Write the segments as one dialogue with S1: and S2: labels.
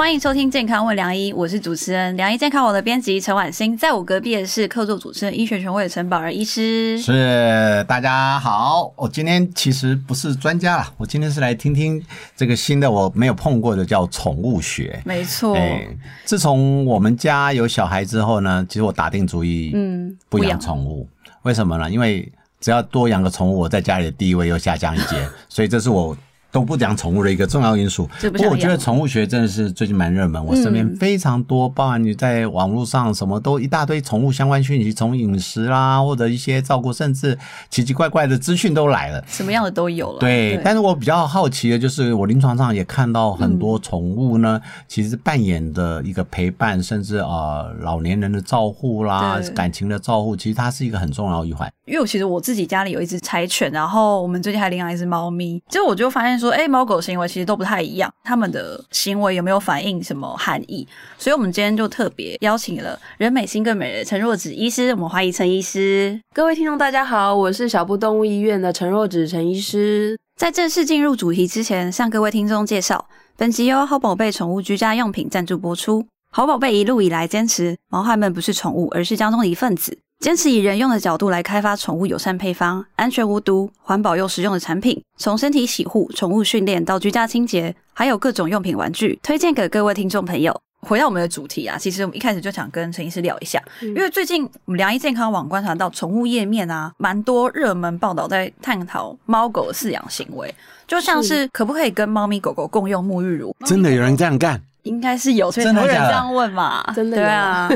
S1: 欢迎收听《健康问良医》，我是主持人良医健康网的编辑陈婉欣，在我隔壁的是客座主持人医学权威的陈宝儿医师。
S2: 是大家好，我今天其实不是专家了，我今天是来听听这个新的我没有碰过的叫宠物学。
S1: 没错，
S2: 哎，自从我们家有小孩之后呢，其实我打定主意，嗯，不养宠物。为什么呢？因为只要多养个宠物，我在家里的地位又下降一截，所以这是我。都不讲宠物的一个重要因素，不过我觉得宠物学真的是最近蛮热门。我身边非常多，包含你在网络上什么都一大堆宠物相关讯息，从饮食啦或者一些照顾，甚至奇奇怪怪的资讯都来了，
S1: 什么样的都有了。
S2: 对，但是我比较好奇的就是，我临床上也看到很多宠物呢，其实扮演的一个陪伴，甚至啊老年人的照护啦，感情的照护，其实它是一个很重要一环。
S1: 因为我其实我自己家里有一只柴犬，然后我们最近还领养一只猫咪，就我就发现。说哎，猫狗行为其实都不太一样，它们的行为有没有反映什么含义？所以，我们今天就特别邀请了人美心更美的陈若芷医师，我们欢迎陈医师。
S3: 各位听众，大家好，我是小布动物医院的陈若芷陈医师。
S1: 在正式进入主题之前，向各位听众介绍，本集由好宝贝宠物居家用品赞助播出。好宝贝一路以来坚持，毛孩们不是宠物，而是家中的一份子。坚持以人用的角度来开发宠物友善配方，安全无毒、环保又实用的产品。从身体洗护、宠物训练到居家清洁，还有各种用品玩具，推荐给各位听众朋友。回到我们的主题啊，其实我们一开始就想跟陈医师聊一下，因为最近我们良医健康网观察到宠物页面啊，蛮多热门报道在探讨猫狗的饲养行为，就像是可不可以跟猫咪狗狗共用沐浴乳？
S2: 真的有人这样干？
S1: 应该是有，所以很多人这样问嘛，
S3: 真的
S1: 对啊。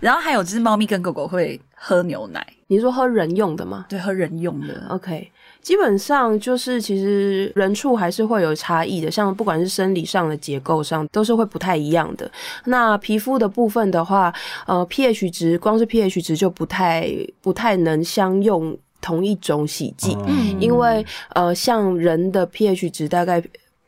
S1: 然后还有就是猫咪跟狗狗会喝牛奶，
S3: 你说喝人用的吗？
S1: 对，喝人用的。
S3: OK，基本上就是其实人畜还是会有差异的，像不管是生理上的结构上都是会不太一样的。那皮肤的部分的话，呃，pH 值光是 pH 值就不太不太能相用同一种洗剂，因为呃，像人的 pH 值大概。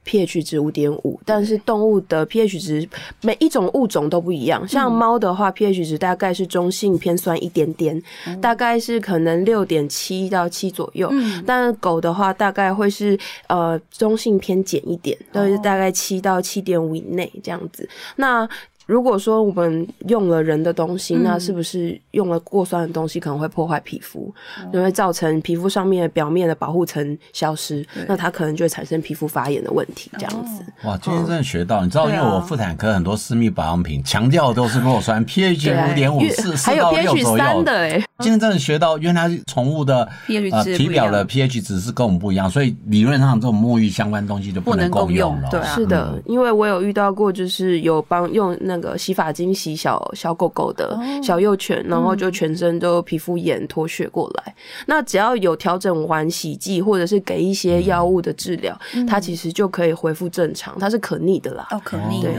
S3: pH 值五点五，但是动物的 pH 值每一种物种都不一样。像猫的话，pH 值大概是中性偏酸一点点，大概是可能六点七到七左右。但狗的话，大概会是呃中性偏碱一点，都是大概七到七点五以内这样子。那如果说我们用了人的东西，那是不是用了过酸的东西可能会破坏皮肤，就会造成皮肤上面表面的保护层消失，那它可能就会产生皮肤发炎的问题，这样子。
S2: 哇，今天真的学到，你知道，因为我妇产科很多私密保养品强调都是弱酸，pH 五点五四四到六左右
S3: 的。哎，
S2: 今天真的学到，原来宠物的
S1: pH 值
S2: 体表的 pH 值是跟我们不一样，所以理论上这种沐浴相关东西就不能共用了。
S1: 对啊，
S3: 是的，因为我有遇到过，就是有帮用那。个洗发精洗小小狗狗的小幼犬，然后就全身都皮肤炎脱血过来。那只要有调整完洗剂，或者是给一些药物的治疗，它其实就可以恢复正常。它是可逆的啦，
S1: 哦，可逆的。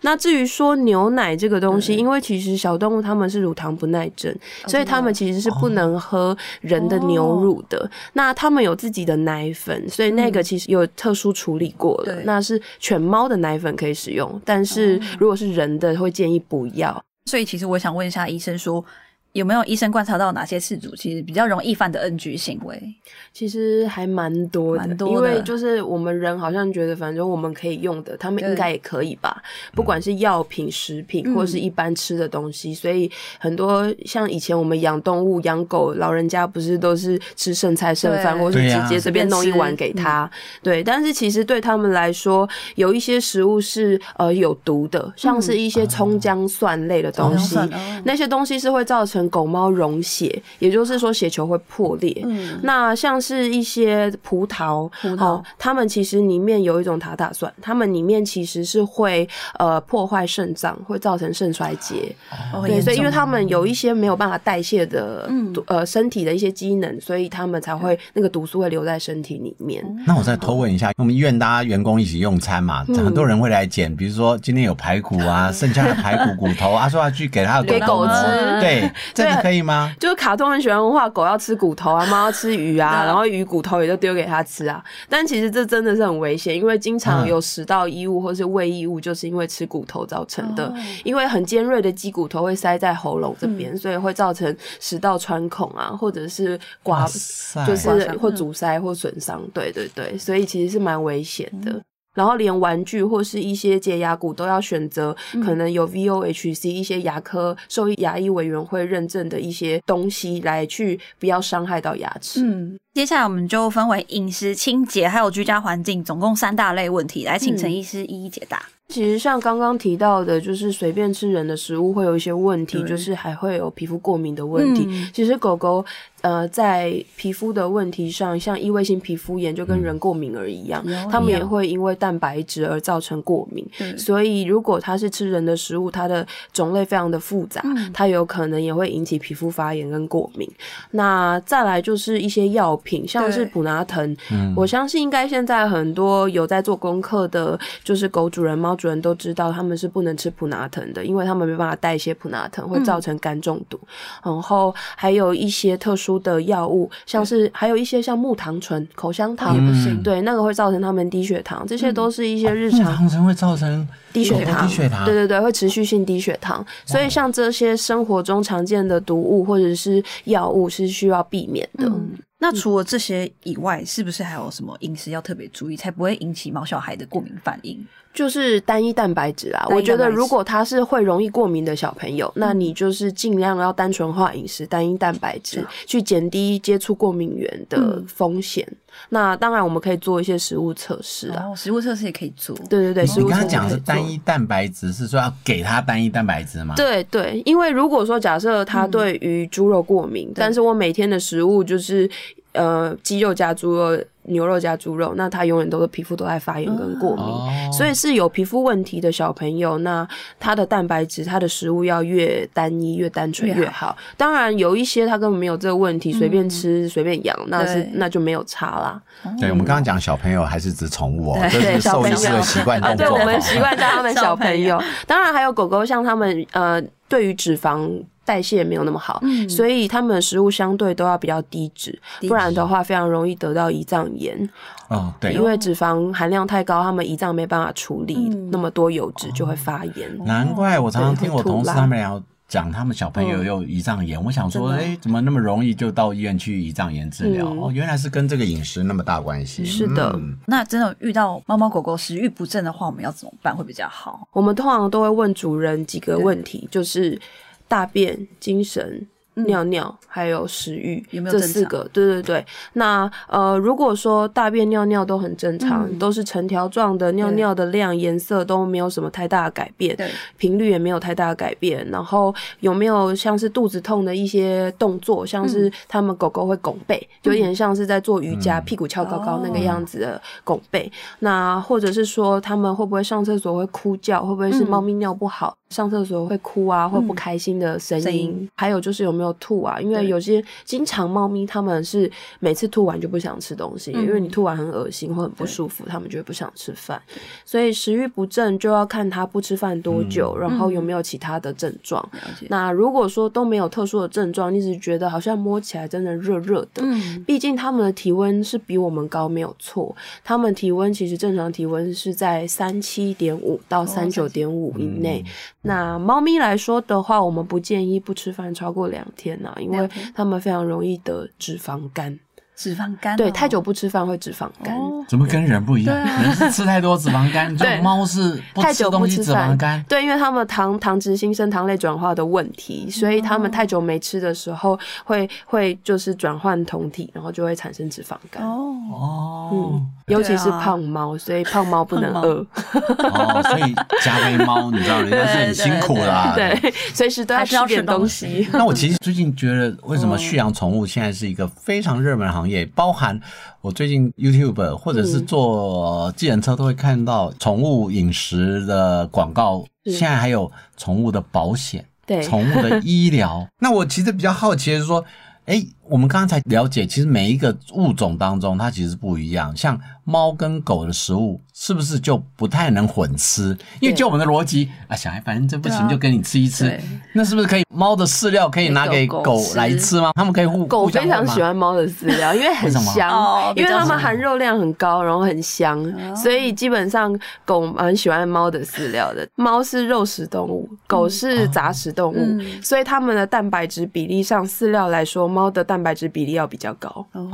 S3: 那至于说牛奶这个东西，因为其实小动物它们是乳糖不耐症，所以它们其实是不能喝人的牛乳的。那它们有自己的奶粉，所以那个其实有特殊处理过了。那是犬猫的奶粉可以使用，但是如果是人的。会建议不要，
S1: 所以其实我想问一下医生说。有没有医生观察到哪些事主其实比较容易犯的 NG 行为？
S3: 其实还蛮多的，因为就是我们人好像觉得，反正我们可以用的，他们应该也可以吧。不管是药品、食品，或是一般吃的东西，所以很多像以前我们养动物、养狗，老人家不是都是吃剩菜剩饭，或是直接随便弄一碗给他。对，但是其实对他们来说，有一些食物是呃有毒的，像是一些葱姜蒜类的东西，那些东西是会造成。狗猫溶血，也就是说血球会破裂。嗯，那像是一些葡萄，
S1: 葡萄，
S3: 它们其实里面有一种塔塔酸，它们里面其实是会呃破坏肾脏，会造成肾衰竭。对，所以因为它们有一些没有办法代谢的，呃，身体的一些机能，所以它们才会那个毒素会留在身体里面。
S2: 那我再偷问一下，我们医院大家员工一起用餐嘛，很多人会来捡，比如说今天有排骨啊，剩下的排骨骨头啊，说要去给他
S3: 给狗吃，
S2: 对。这样可以吗？
S3: 就是卡通很喜欢画狗要吃骨头啊，猫要吃鱼啊，然后鱼骨头也就丢给它吃啊。但其实这真的是很危险，因为经常有食道异物或是胃异物，就是因为吃骨头造成的。因为很尖锐的鸡骨头会塞在喉咙这边，所以会造成食道穿孔啊，或者是刮，就是或阻塞或损伤。对对对，所以其实是蛮危险的。然后连玩具或是一些洁牙骨都要选择可能有 VOHC 一些牙科兽医牙医委员会认证的一些东西来去，不要伤害到牙齿。
S1: 嗯，接下来我们就分为饮食、清洁还有居家环境，总共三大类问题，来请陈医师一一解答。
S3: 其实像刚刚提到的，就是随便吃人的食物会有一些问题，就是还会有皮肤过敏的问题。其实狗狗。呃，在皮肤的问题上，像异位性皮肤炎就跟人过敏而一样，他们也会因为蛋白质而造成过敏。所以，如果它是吃人的食物，它的种类非常的复杂，它有可能也会引起皮肤发炎跟过敏。那再来就是一些药品，像是普拿疼，我相信应该现在很多有在做功课的，就是狗主人、猫主人都知道，他们是不能吃普拿疼的，因为他们没办法代谢普拿疼，会造成肝中毒。然后还有一些特殊。的药物，像是还有一些像木糖醇、口香糖
S1: 也不行，
S3: 对，那个会造成他们低血糖，这些都是一些日常。
S2: 木糖醇会造成
S3: 低血糖，
S2: 低血糖，
S3: 对对对，会持续性低血糖。所以像这些生活中常见的毒物或者是药物是需要避免的。
S1: 那除了这些以外，是不是还有什么饮食要特别注意，才不会引起毛小孩的过敏反应？
S3: 就是单一蛋白质啊，我觉得如果他是会容易过敏的小朋友，那你就是尽量要单纯化饮食，单一蛋白质，去减低接触过敏源的风险。那当然我们可以做一些食物测试啊，
S1: 食物测试也可以做。
S3: 对对对，
S2: 你刚刚讲的是单一蛋白质，是说要给他单一蛋白质吗？
S3: 对对，因为如果说假设他对于猪肉过敏，但是我每天的食物就是呃鸡肉加猪肉。牛肉加猪肉，那他永远都是皮肤都在发炎跟过敏，所以是有皮肤问题的小朋友，那他的蛋白质、他的食物要越单一、越单纯越好。当然有一些他根本没有这个问题，随便吃随便养，那是那就没有差啦。
S2: 对，我们刚刚讲小朋友还是指宠物哦，这是兽医师的习惯动作。
S3: 对，我们习惯叫他们小朋友。当然还有狗狗，像他们呃，对于脂肪。代谢没有那么好，所以他们的食物相对都要比较低脂，不然的话非常容易得到胰脏炎。
S2: 哦，对，
S3: 因为脂肪含量太高，他们胰脏没办法处理那么多油脂，就会发炎。
S2: 难怪我常常听我同事他们聊讲，他们小朋友有胰脏炎。我想说，哎，怎么那么容易就到医院去胰脏炎治疗？哦，原来是跟这个饮食那么大关系。
S3: 是的，
S1: 那真的遇到猫猫狗狗食欲不振的话，我们要怎么办会比较好？
S3: 我们通常都会问主人几个问题，就是。大便、精神。尿尿还有食欲，
S1: 有没有
S3: 这四个？对对对。那呃，如果说大便、尿尿都很正常，都是成条状的，尿尿的量、颜色都没有什么太大的改变，频率也没有太大的改变。然后有没有像是肚子痛的一些动作，像是他们狗狗会拱背，有点像是在做瑜伽，屁股翘高高那个样子的拱背。那或者是说他们会不会上厕所会哭叫？会不会是猫咪尿不好上厕所会哭啊，或不开心的声音？还有就是有没有？吐啊，因为有些经常猫咪，它们是每次吐完就不想吃东西，因为你吐完很恶心或很不舒服，它们就会不想吃饭。所以食欲不振就要看它不吃饭多久，然后有没有其他的症状。那如果说都没有特殊的症状，你只是觉得好像摸起来真的热热的，嗯，毕竟它们的体温是比我们高，没有错。它们体温其实正常体温是在三七点五到三九点五以内。那猫咪来说的话，我们不建议不吃饭超过两。天呐，因为它们非常容易得脂肪肝。
S1: 脂肪肝
S3: 对，太久不吃饭会脂肪肝。
S2: 怎么跟人不一样？人是吃太多脂肪肝，对，猫是
S3: 太久不吃
S2: 脂肪肝。
S3: 对，因为他们糖糖脂新生糖类转化的问题，所以他们太久没吃的时候，会会就是转换酮体，然后就会产生脂肪肝。哦哦，嗯，尤其是胖猫，所以胖猫不能饿。
S2: 哦，所以加菲猫，你知道人家是很辛苦的，
S3: 对，随时都要吃点东西。
S2: 那我其实最近觉得，为什么驯养宠物现在是一个非常热门的行业？也包含我最近 YouTube 或者是坐计程车都会看到宠物饮食的广告，现在还有宠物的保险，
S3: 对，
S2: 宠物的医疗。那我其实比较好奇的是说，哎，我们刚才了解，其实每一个物种当中，它其实不一样。像猫跟狗的食物，是不是就不太能混吃？因为就我们的逻辑啊，小孩反正这不行，就跟你吃一吃。那是不是可以？猫的饲料可以拿给狗来吃吗？他们可以互
S3: 狗非常喜欢猫的饲料，因为很香，因为它们含肉量很高，然后很香，所以基本上狗蛮喜欢猫的饲料的。猫是肉食动物，狗是杂食动物，所以它们的蛋白质比例上，饲料来说，猫的蛋白质比例要比较高。
S2: 哦，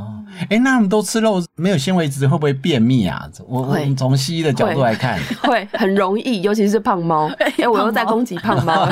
S2: 哎，那他们都吃肉，没有纤维质，会不会便秘啊？我我从西医的角度来看，
S3: 会 很容易，尤其是胖猫。哎，我又在攻击胖猫，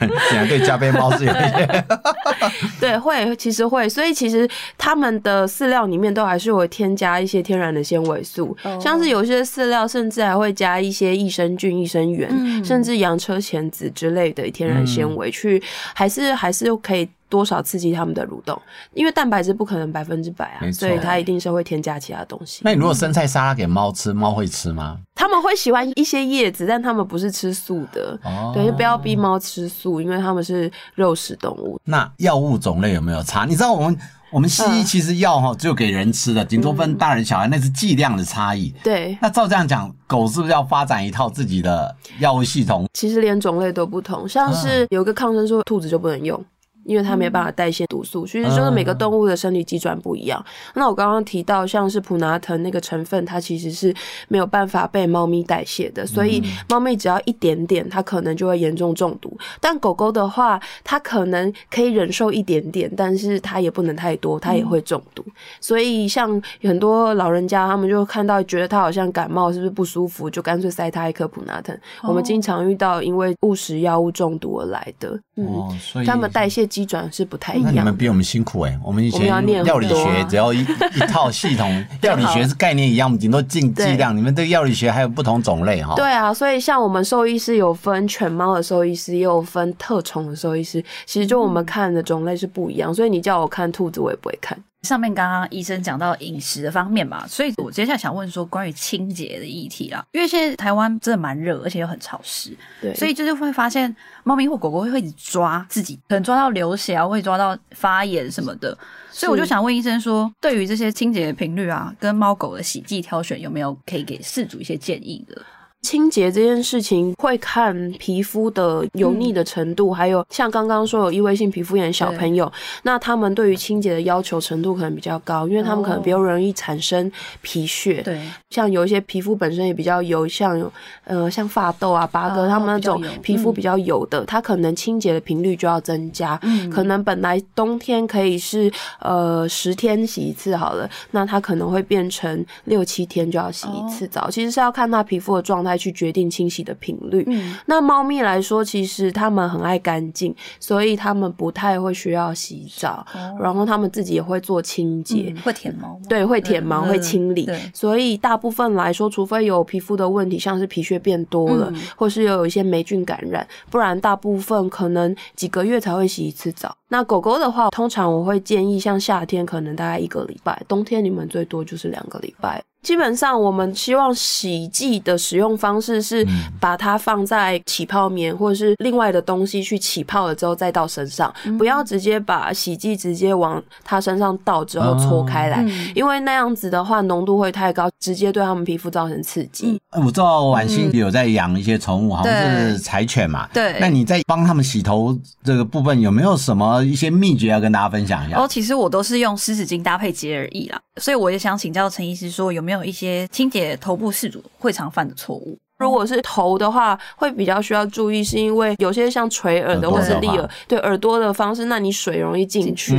S2: 竟然对加菲猫是有些。
S3: 对，会其实会，所以其实他们的饲料里面都还是会添加一些天然的纤维素，像是有些饲料甚至还会加一些益生菌、益生元，甚至洋车前子之类的天然纤维，去还是还是可以。多少刺激它们的蠕动？因为蛋白质不可能百分之百啊，所以它一定是会添加其他东西。
S2: 那你如果生菜沙拉给猫吃，猫会吃吗？
S3: 他们会喜欢一些叶子，但他们不是吃素的。哦，对，就不要逼猫吃素，因为他们是肉食动物。
S2: 那药物种类有没有差？你知道我们我们西医其实药哈只有给人吃的，顶多分大人小孩，那是剂量的差异。
S3: 对。
S2: 那照这样讲，狗是不是要发展一套自己的药物系统？
S3: 其实连种类都不同，像是有个抗生素，兔子就不能用。因为它没办法代谢毒素，其实就是每个动物的生理机转不一样。那我刚刚提到像是普拿藤那个成分，它其实是没有办法被猫咪代谢的，所以猫咪只要一点点，它可能就会严重中毒。但狗狗的话，它可能可以忍受一点点，但是它也不能太多，它也会中毒。所以像很多老人家，他们就看到觉得它好像感冒，是不是不舒服，就干脆塞它一颗普拿疼。我们经常遇到因为误食药物中毒而来的，嗯，所以他们代谢。机转是不太一样，
S2: 那你们比我们辛苦哎！我们以前药理学只要一一套系统，药理学是概念一样，顶多进剂量。你们这个药理学还有不同种类哈？
S3: 对啊，所以像我们兽医师有分犬猫的兽医师，也有分特宠的兽医师。其实就我们看的种类是不一样，所以你叫我看兔子，我也不会看。
S1: 上面刚刚医生讲到饮食的方面嘛，所以我接下来想问说关于清洁的议题啦，因为现在台湾真的蛮热，而且又很潮湿，
S3: 对，
S1: 所以就是会发现猫咪或狗狗会会一直抓自己，可能抓到流血啊，会抓到发炎什么的，所以我就想问医生说，对于这些清洁的频率啊，跟猫狗的洗剂挑选有没有可以给饲主一些建议的？
S3: 清洁这件事情会看皮肤的油腻的程度，还有像刚刚说有异位性皮肤炎小朋友，那他们对于清洁的要求程度可能比较高，因为他们可能比较容易产生皮屑。
S1: 对，
S3: 像有一些皮肤本身也比较油，像呃像发痘啊、八哥他们那种皮肤比较油的，它可能清洁的频率就要增加。嗯，可能本来冬天可以是呃十天洗一次好了，那它可能会变成六七天就要洗一次澡。其实是要看他皮肤的状态。来去决定清洗的频率。嗯，那猫咪来说，其实它们很爱干净，所以它们不太会需要洗澡。然后它们自己也会做清洁，
S1: 会舔毛。
S3: 对，会舔毛，会清理。所以大部分来说，除非有皮肤的问题，像是皮屑变多了，或是有一些霉菌感染，不然大部分可能几个月才会洗一次澡。那狗狗的话，通常我会建议，像夏天可能大概一个礼拜，冬天你们最多就是两个礼拜。基本上，我们希望洗剂的使用方式是把它放在起泡棉或者是另外的东西去起泡了之后再到身上，不要直接把洗剂直接往它身上倒之后搓开来，因为那样子的话浓度会太高，直接对他们皮肤造成刺激。
S2: 我知道婉欣有在养一些宠物，好像是柴犬嘛。
S1: 对。
S2: 那你在帮他们洗头这个部分有没有什么一些秘诀要跟大家分享一下？
S1: 哦，其实我都是用湿纸巾搭配洁耳液啦，所以我也想请教陈医师说有没有。有一些清洁头部事主会常犯的错误。
S3: 如果是头的话，会比较需要注意，是因为有些像垂耳的或是立耳，对耳朵的方式，那你水容易进去。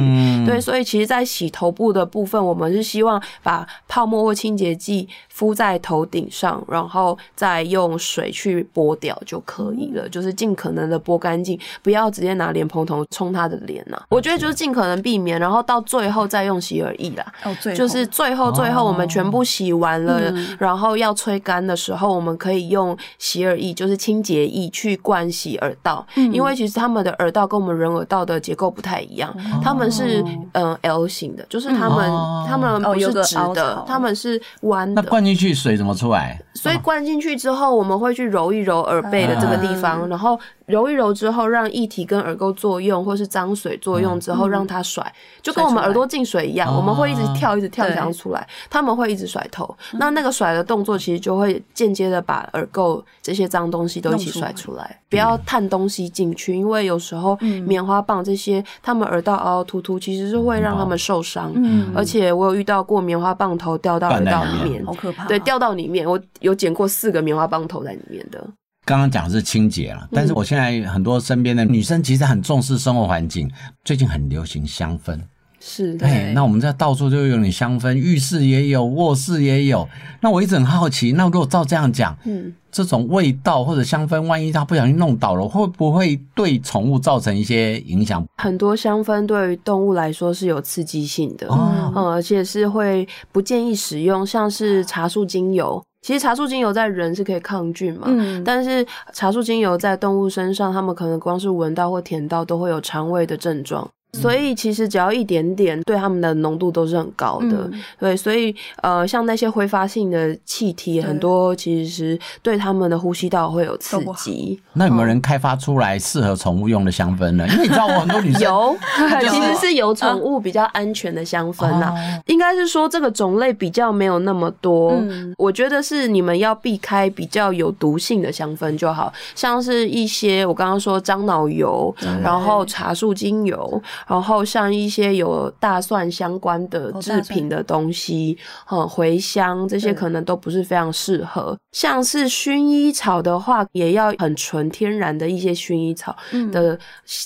S3: 对，所以其实，在洗头部的部分，我们是希望把泡沫或清洁剂敷在头顶上，然后再用水去拨掉就可以了。就是尽可能的拨干净，不要直接拿脸蓬头冲他的脸呐。我觉得就是尽可能避免，然后到最后再用洗耳液啦。
S1: 哦，最
S3: 就是最后最后我们全部洗完了，然后要吹干的时候，我们可以。用洗耳液，就是清洁液去灌洗耳道，因为其实他们的耳道跟我们人耳道的结构不太一样，他们是嗯 L 型的，就是他们他们不是直的，他们是弯的。
S2: 那灌进去水怎么出来？
S3: 所以灌进去之后，我们会去揉一揉耳背的这个地方，然后揉一揉之后，让液体跟耳垢作用，或是脏水作用之后，让它甩，就跟我们耳朵进水一样，我们会一直跳，一直跳想出来，他们会一直甩头。那那个甩的动作其实就会间接的把耳垢这些脏东西都一起甩出来，不要探东西进去，因为有时候棉花棒这些，他们耳道凹凹凸凸，其实是会让他们受伤。嗯，而且我有遇到过棉花棒头掉到耳道里面，
S1: 好可怕。
S3: 对，掉到里面，我有捡过四个棉花棒头在里面的。
S2: 刚刚讲的是清洁了，但是我现在很多身边的女生其实很重视生活环境，最近很流行香氛，
S3: 是，
S2: 哎，那我们在到处就有点香氛，浴室也有，卧室也有。那我一直很好奇，那如果照这样讲，嗯，这种味道或者香氛，万一它不小心弄倒了，会不会对宠物造成一些影响？
S3: 很多香氛对于动物来说是有刺激性的，嗯，而且是会不建议使用，像是茶树精油。其实茶树精油在人是可以抗菌嘛，但是茶树精油在动物身上，它们可能光是闻到或舔到都会有肠胃的症状。所以其实只要一点点，对它们的浓度都是很高的。对，所以呃，像那些挥发性的气体，很多其实对它们的呼吸道会有刺激。
S2: 那有没有人开发出来适合宠物用的香氛呢？因为你知道，我很多女生
S3: 有，其实是有宠物比较安全的香氛呐。应该是说这个种类比较没有那么多。我觉得是你们要避开比较有毒性的香氛就好，像是一些我刚刚说樟脑油，然后茶树精油。然后像一些有大蒜相关的制品的东西，嗯，茴香这些可能都不是非常适合。像是薰衣草的话，也要很纯天然的一些薰衣草的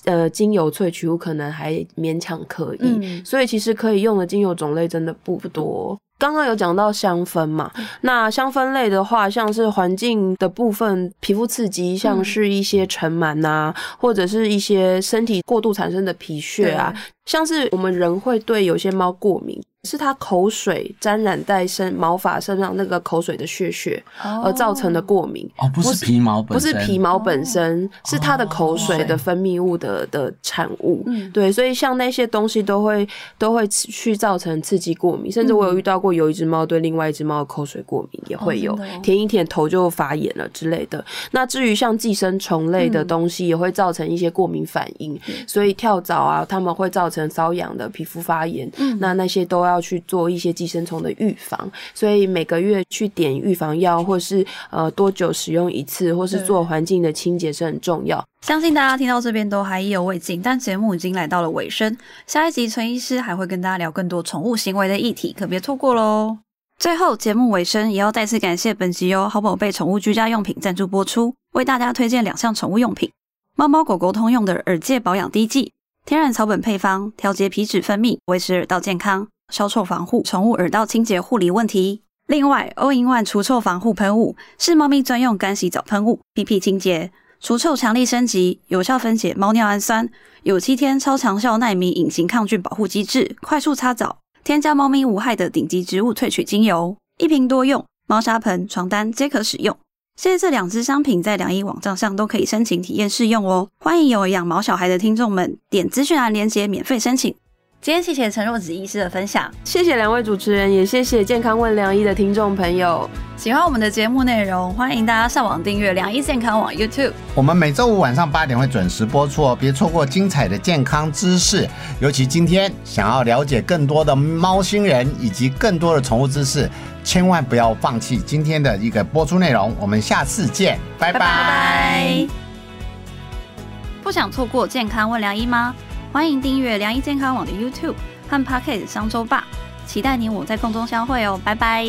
S3: 呃精油萃取物，可能还勉强可以。所以其实可以用的精油种类真的不多。刚刚有讲到香氛嘛，那香氛类的话，像是环境的部分，皮肤刺激，像是一些尘螨呐，或者是一些身体过度产生的皮屑啊，像是我们人会对有些猫过敏。是它口水沾染在身毛发身上那个口水的血血而造成的过敏。
S2: 哦，不是皮毛，
S3: 不是皮毛本身，是它的口水的分泌物的的产物。对，所以像那些东西都会都会去造成刺激过敏，甚至我有遇到过有一只猫对另外一只猫的口水过敏也会有，舔一舔头就发炎了之类的。那至于像寄生虫类的东西，也会造成一些过敏反应，所以跳蚤啊，它们会造成瘙痒的皮肤发炎。嗯那那些都要。要去做一些寄生虫的预防，所以每个月去点预防药，或是呃多久使用一次，或是做环境的清洁是很重要。
S1: 相信大家听到这边都还意犹未尽，但节目已经来到了尾声。下一集陈医师还会跟大家聊更多宠物行为的议题，可别错过喽。最后节目尾声也要再次感谢本集由好宝贝宠物居家用品赞助播出，为大家推荐两项宠物用品：猫猫狗狗通用的耳界保养滴剂，天然草本配方，调节皮脂分泌，维持耳道健康。消臭防护，宠物耳道清洁护理问题。另外，All in One 除臭防护喷雾是猫咪专用干洗澡喷雾，屁屁清洁，除臭强力升级，有效分解猫尿氨酸，有七天超长效耐米隐形抗菌保护机制，快速擦澡，添加猫咪无害的顶级植物萃取精油，一瓶多用，猫砂盆、床单皆可使用。现在这两支商品在两亿网站上都可以申请体验试用哦。欢迎有养毛小孩的听众们点资讯栏链接免费申请。今天谢谢陈若子医师的分享，
S3: 谢谢两位主持人，也谢谢健康问良医的听众朋友。
S1: 喜欢我们的节目内容，欢迎大家上网订阅良医健康网 YouTube。
S2: 我们每周五晚上八点会准时播出哦，别错过精彩的健康知识。尤其今天想要了解更多的猫星人以及更多的宠物知识，千万不要放弃今天的一个播出内容。我们下次见，拜拜。
S1: 不想错过健康问良医吗？欢迎订阅良医健康网的 YouTube 和 Pocket 商周吧，期待你我在空中相会哦，拜拜。